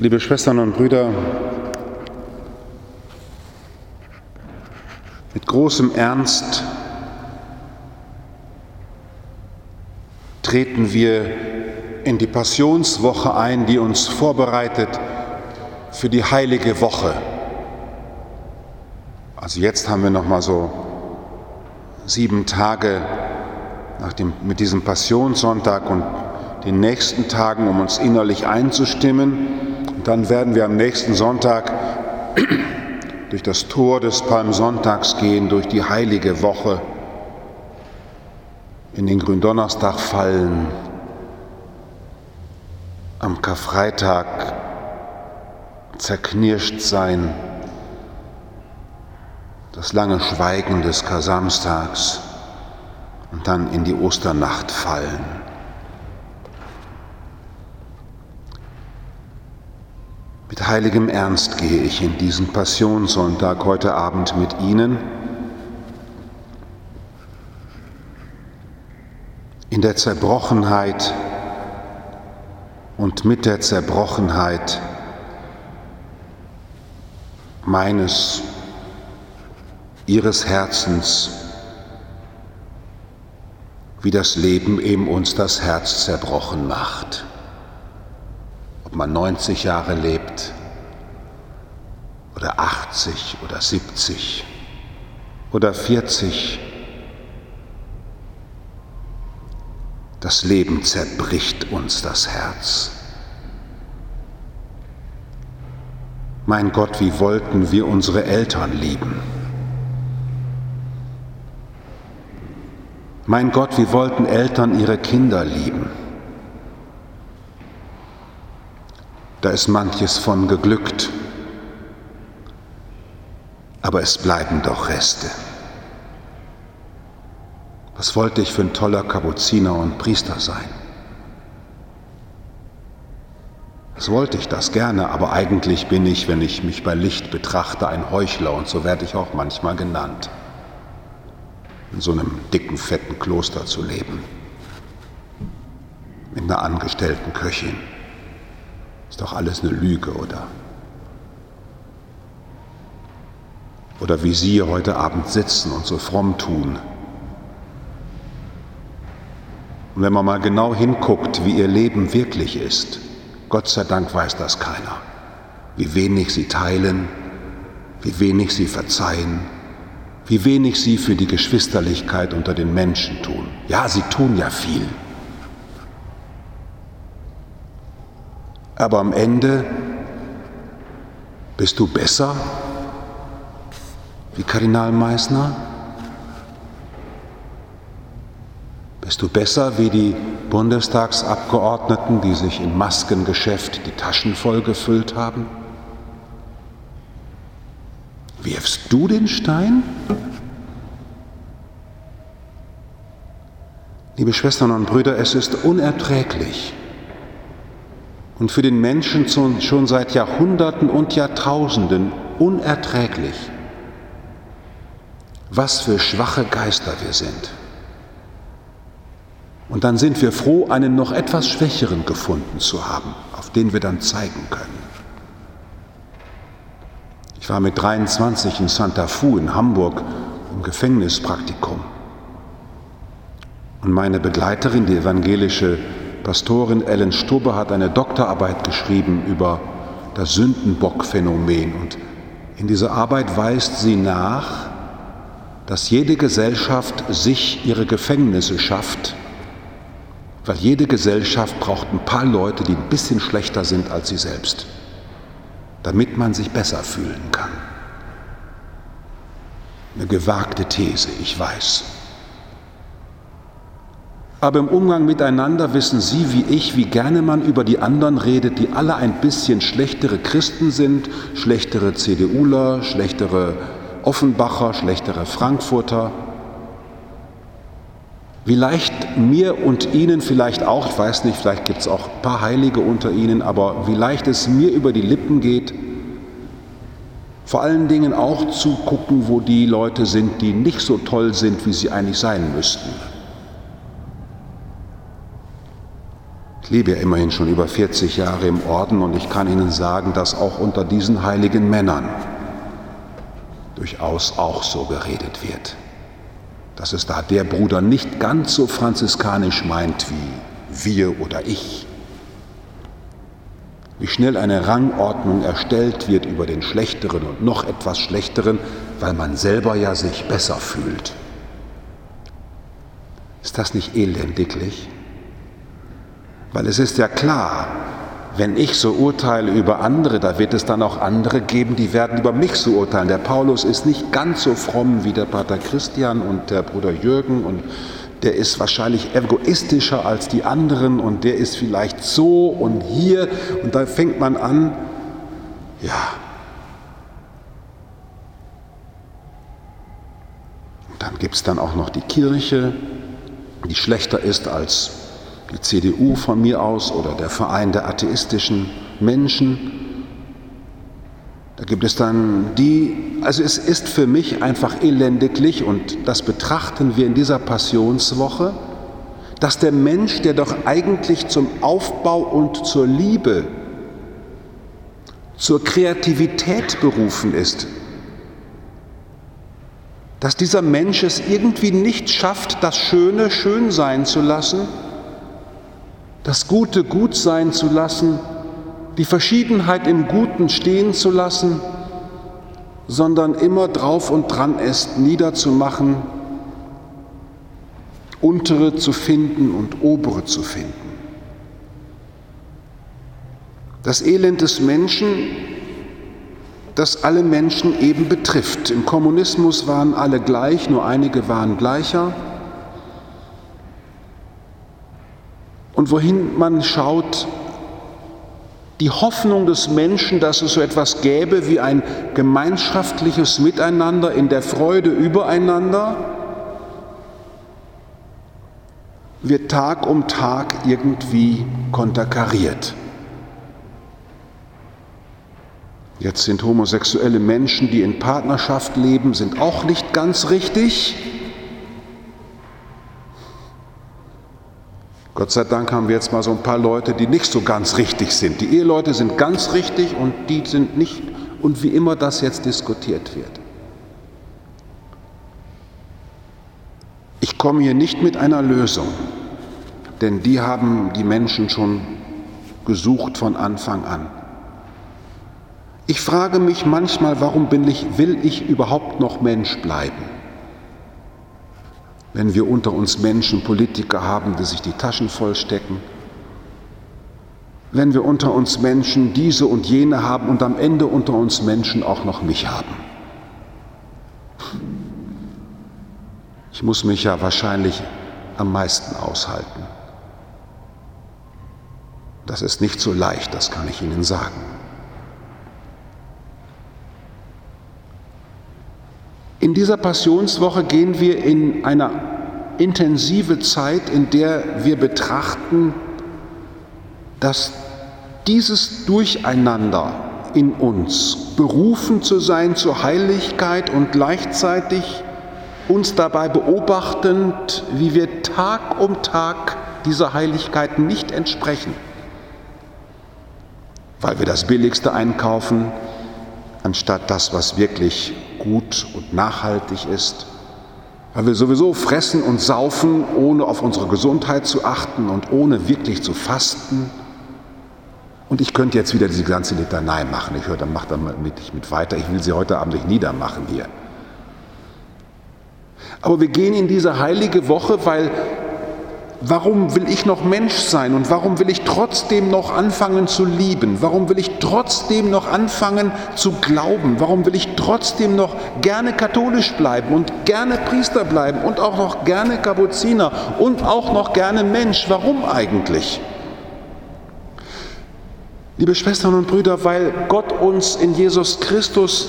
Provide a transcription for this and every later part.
Liebe Schwestern und Brüder, mit großem Ernst treten wir in die Passionswoche ein, die uns vorbereitet für die heilige Woche. Also jetzt haben wir noch mal so sieben Tage nach dem, mit diesem Passionssonntag und den nächsten Tagen, um uns innerlich einzustimmen. Dann werden wir am nächsten Sonntag durch das Tor des Palmsonntags gehen, durch die heilige Woche, in den Gründonnerstag fallen, am Karfreitag zerknirscht sein, das lange Schweigen des Kasamstags und dann in die Osternacht fallen. Mit heiligem Ernst gehe ich in diesen Passionssonntag heute Abend mit Ihnen. In der Zerbrochenheit und mit der Zerbrochenheit meines, Ihres Herzens, wie das Leben eben uns das Herz zerbrochen macht ob man 90 Jahre lebt oder 80 oder 70 oder 40. Das Leben zerbricht uns das Herz. Mein Gott, wie wollten wir unsere Eltern lieben? Mein Gott, wie wollten Eltern ihre Kinder lieben? Da ist manches von geglückt, aber es bleiben doch Reste. Was wollte ich für ein toller Kapuziner und Priester sein? Was wollte ich das gerne, aber eigentlich bin ich, wenn ich mich bei Licht betrachte, ein Heuchler und so werde ich auch manchmal genannt, in so einem dicken, fetten Kloster zu leben, mit einer angestellten Köchin. Ist doch alles eine Lüge, oder? Oder wie Sie heute Abend sitzen und so fromm tun. Und wenn man mal genau hinguckt, wie Ihr Leben wirklich ist, Gott sei Dank weiß das keiner. Wie wenig Sie teilen, wie wenig Sie verzeihen, wie wenig Sie für die Geschwisterlichkeit unter den Menschen tun. Ja, Sie tun ja viel. Aber am Ende bist du besser wie Kardinal Meissner? Bist du besser wie die Bundestagsabgeordneten, die sich im Maskengeschäft die Taschen voll gefüllt haben? Wirfst du den Stein? Liebe Schwestern und Brüder, es ist unerträglich, und für den Menschen schon seit Jahrhunderten und Jahrtausenden unerträglich, was für schwache Geister wir sind. Und dann sind wir froh, einen noch etwas schwächeren gefunden zu haben, auf den wir dann zeigen können. Ich war mit 23 in Santa Fu in Hamburg im Gefängnispraktikum. Und meine Begleiterin, die evangelische Pastorin Ellen Stubbe hat eine Doktorarbeit geschrieben über das Sündenbock-Phänomen. Und in dieser Arbeit weist sie nach, dass jede Gesellschaft sich ihre Gefängnisse schafft, weil jede Gesellschaft braucht ein paar Leute, die ein bisschen schlechter sind als sie selbst, damit man sich besser fühlen kann. Eine gewagte These, ich weiß. Aber im Umgang miteinander wissen Sie wie ich, wie gerne man über die anderen redet, die alle ein bisschen schlechtere Christen sind, schlechtere CDUler, schlechtere Offenbacher, schlechtere Frankfurter. Wie leicht mir und Ihnen vielleicht auch, ich weiß nicht, vielleicht gibt es auch ein paar Heilige unter Ihnen, aber wie leicht es mir über die Lippen geht, vor allen Dingen auch zu gucken, wo die Leute sind, die nicht so toll sind, wie sie eigentlich sein müssten. Ich lebe ja immerhin schon über 40 Jahre im Orden und ich kann Ihnen sagen, dass auch unter diesen heiligen Männern durchaus auch so geredet wird. Dass es da der Bruder nicht ganz so franziskanisch meint wie wir oder ich. Wie schnell eine Rangordnung erstellt wird über den Schlechteren und noch etwas Schlechteren, weil man selber ja sich besser fühlt. Ist das nicht elendiglich? Weil es ist ja klar, wenn ich so urteile über andere, da wird es dann auch andere geben, die werden über mich so urteilen. Der Paulus ist nicht ganz so fromm wie der Pater Christian und der Bruder Jürgen und der ist wahrscheinlich egoistischer als die anderen und der ist vielleicht so und hier und da fängt man an, ja. Und dann gibt es dann auch noch die Kirche, die schlechter ist als die CDU von mir aus oder der Verein der atheistischen Menschen. Da gibt es dann die, also es ist für mich einfach elendiglich und das betrachten wir in dieser Passionswoche, dass der Mensch, der doch eigentlich zum Aufbau und zur Liebe, zur Kreativität berufen ist, dass dieser Mensch es irgendwie nicht schafft, das Schöne schön sein zu lassen, das Gute gut sein zu lassen, die Verschiedenheit im Guten stehen zu lassen, sondern immer drauf und dran ist, niederzumachen, untere zu finden und obere zu finden. Das Elend des Menschen, das alle Menschen eben betrifft. Im Kommunismus waren alle gleich, nur einige waren gleicher. Und wohin man schaut, die Hoffnung des Menschen, dass es so etwas gäbe wie ein gemeinschaftliches Miteinander in der Freude übereinander, wird Tag um Tag irgendwie konterkariert. Jetzt sind homosexuelle Menschen, die in Partnerschaft leben, sind auch nicht ganz richtig. Gott sei Dank haben wir jetzt mal so ein paar Leute, die nicht so ganz richtig sind. Die Eheleute sind ganz richtig und die sind nicht, und wie immer das jetzt diskutiert wird. Ich komme hier nicht mit einer Lösung, denn die haben die Menschen schon gesucht von Anfang an. Ich frage mich manchmal, warum bin ich, will ich überhaupt noch Mensch bleiben? Wenn wir unter uns Menschen Politiker haben, die sich die Taschen vollstecken, wenn wir unter uns Menschen diese und jene haben und am Ende unter uns Menschen auch noch mich haben. Ich muss mich ja wahrscheinlich am meisten aushalten. Das ist nicht so leicht, das kann ich Ihnen sagen. In dieser Passionswoche gehen wir in eine intensive Zeit, in der wir betrachten, dass dieses Durcheinander in uns, berufen zu sein zur Heiligkeit und gleichzeitig uns dabei beobachtend, wie wir Tag um Tag dieser Heiligkeit nicht entsprechen, weil wir das Billigste einkaufen, anstatt das, was wirklich gut und nachhaltig ist, weil wir sowieso fressen und saufen, ohne auf unsere Gesundheit zu achten und ohne wirklich zu fasten. Und ich könnte jetzt wieder diese ganze Litanei machen. Ich höre, dann macht damit nicht mit weiter. Ich will sie heute Abend nicht niedermachen hier. Aber wir gehen in diese heilige Woche, weil Warum will ich noch Mensch sein und warum will ich trotzdem noch anfangen zu lieben? Warum will ich trotzdem noch anfangen zu glauben? Warum will ich trotzdem noch gerne katholisch bleiben und gerne Priester bleiben und auch noch gerne Kapuziner und auch noch gerne Mensch? Warum eigentlich? Liebe Schwestern und Brüder, weil Gott uns in Jesus Christus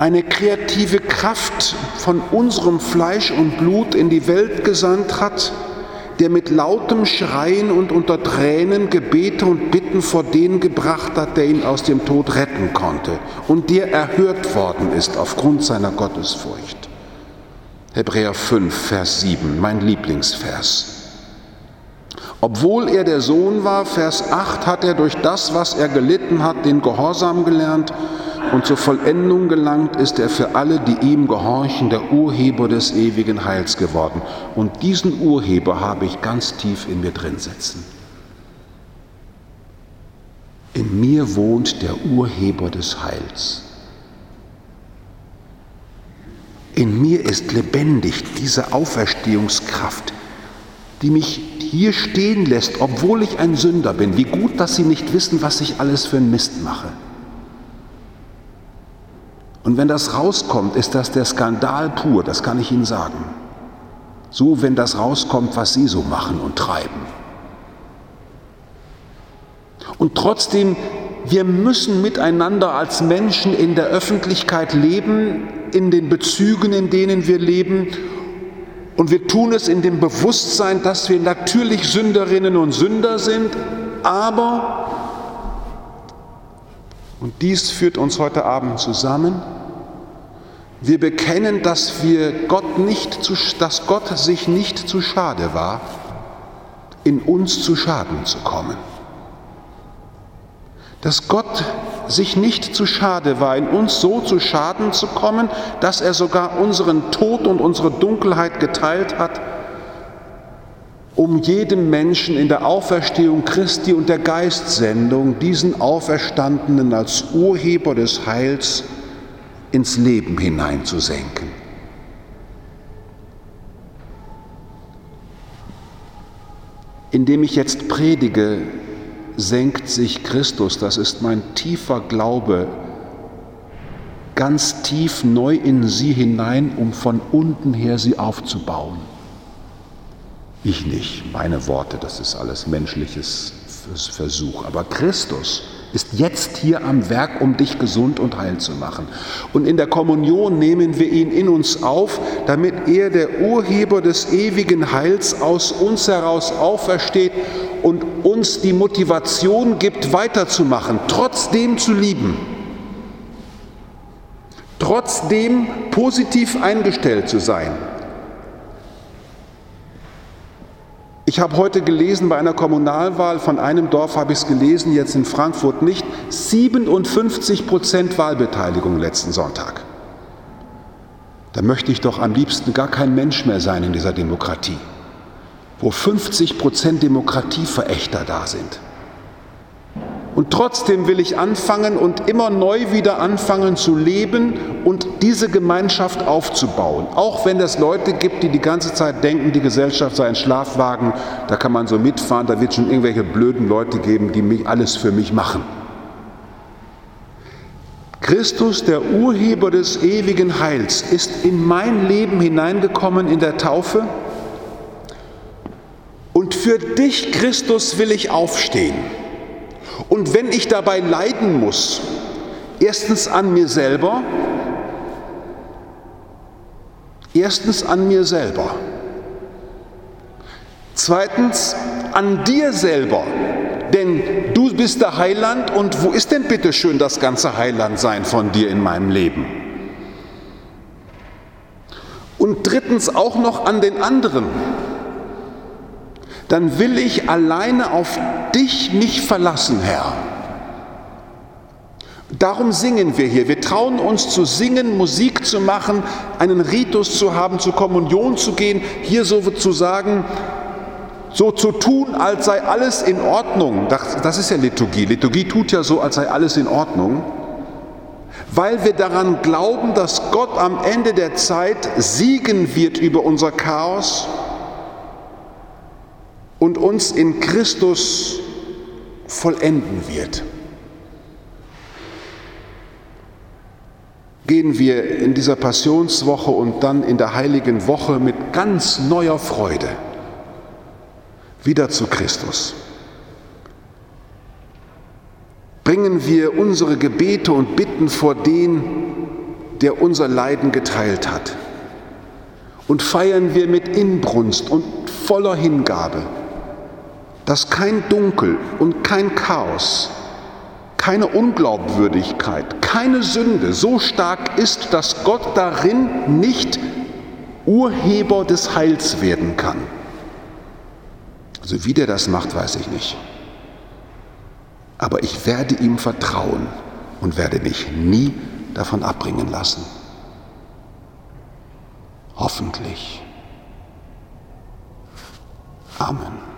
eine kreative Kraft von unserem Fleisch und Blut in die Welt gesandt hat, der mit lautem Schreien und unter Tränen Gebete und Bitten vor den gebracht hat, der ihn aus dem Tod retten konnte und der erhört worden ist aufgrund seiner Gottesfurcht. Hebräer 5, Vers 7, mein Lieblingsvers. Obwohl er der Sohn war, Vers 8, hat er durch das, was er gelitten hat, den Gehorsam gelernt und zur Vollendung gelangt ist er für alle, die ihm gehorchen, der Urheber des ewigen Heils geworden. Und diesen Urheber habe ich ganz tief in mir drin sitzen. In mir wohnt der Urheber des Heils. In mir ist lebendig diese Auferstehungskraft, die mich hier stehen lässt, obwohl ich ein Sünder bin. Wie gut, dass Sie nicht wissen, was ich alles für einen Mist mache. Und wenn das rauskommt, ist das der Skandal pur, das kann ich Ihnen sagen. So, wenn das rauskommt, was Sie so machen und treiben. Und trotzdem, wir müssen miteinander als Menschen in der Öffentlichkeit leben, in den Bezügen, in denen wir leben und wir tun es in dem Bewusstsein, dass wir natürlich Sünderinnen und Sünder sind, aber, und dies führt uns heute Abend zusammen, wir bekennen, dass wir Gott nicht zu, dass Gott sich nicht zu schade war, in uns zu Schaden zu kommen. Dass Gott sich nicht zu schade war, in uns so zu Schaden zu kommen, dass er sogar unseren Tod und unsere Dunkelheit geteilt hat, um jedem Menschen in der Auferstehung Christi und der Geistsendung diesen Auferstandenen als Urheber des Heils ins Leben hineinzusenken. Indem ich jetzt predige, senkt sich Christus, das ist mein tiefer Glaube, ganz tief neu in sie hinein, um von unten her sie aufzubauen. Ich nicht, meine Worte, das ist alles menschliches Versuch, aber Christus ist jetzt hier am Werk, um dich gesund und heil zu machen. Und in der Kommunion nehmen wir ihn in uns auf, damit er, der Urheber des ewigen Heils, aus uns heraus aufersteht und uns die Motivation gibt, weiterzumachen, trotzdem zu lieben, trotzdem positiv eingestellt zu sein. Ich habe heute gelesen bei einer Kommunalwahl, von einem Dorf habe ich es gelesen, jetzt in Frankfurt nicht, 57 Prozent Wahlbeteiligung letzten Sonntag. Da möchte ich doch am liebsten gar kein Mensch mehr sein in dieser Demokratie wo 50 Prozent Demokratieverächter da sind. Und trotzdem will ich anfangen und immer neu wieder anfangen zu leben und diese Gemeinschaft aufzubauen. Auch wenn es Leute gibt, die die ganze Zeit denken, die Gesellschaft sei ein Schlafwagen, da kann man so mitfahren, da wird schon irgendwelche blöden Leute geben, die mich alles für mich machen. Christus, der Urheber des ewigen Heils, ist in mein Leben hineingekommen in der Taufe und für dich, Christus, will ich aufstehen. Und wenn ich dabei leiden muss, erstens an mir selber, erstens an mir selber, zweitens an dir selber, denn du bist der Heiland und wo ist denn bitte schön das ganze Heilandsein von dir in meinem Leben? Und drittens auch noch an den anderen dann will ich alleine auf dich mich verlassen, Herr. Darum singen wir hier. Wir trauen uns zu singen, Musik zu machen, einen Ritus zu haben, zur Kommunion zu gehen, hier so zu sagen, so zu tun, als sei alles in Ordnung. Das, das ist ja Liturgie. Liturgie tut ja so, als sei alles in Ordnung, weil wir daran glauben, dass Gott am Ende der Zeit siegen wird über unser Chaos und uns in Christus vollenden wird. Gehen wir in dieser Passionswoche und dann in der heiligen Woche mit ganz neuer Freude wieder zu Christus. Bringen wir unsere Gebete und Bitten vor den, der unser Leiden geteilt hat. Und feiern wir mit Inbrunst und voller Hingabe dass kein Dunkel und kein Chaos, keine Unglaubwürdigkeit, keine Sünde so stark ist, dass Gott darin nicht Urheber des Heils werden kann, Also wie der das macht, weiß ich nicht. Aber ich werde ihm vertrauen und werde mich nie davon abbringen lassen. Hoffentlich. Amen.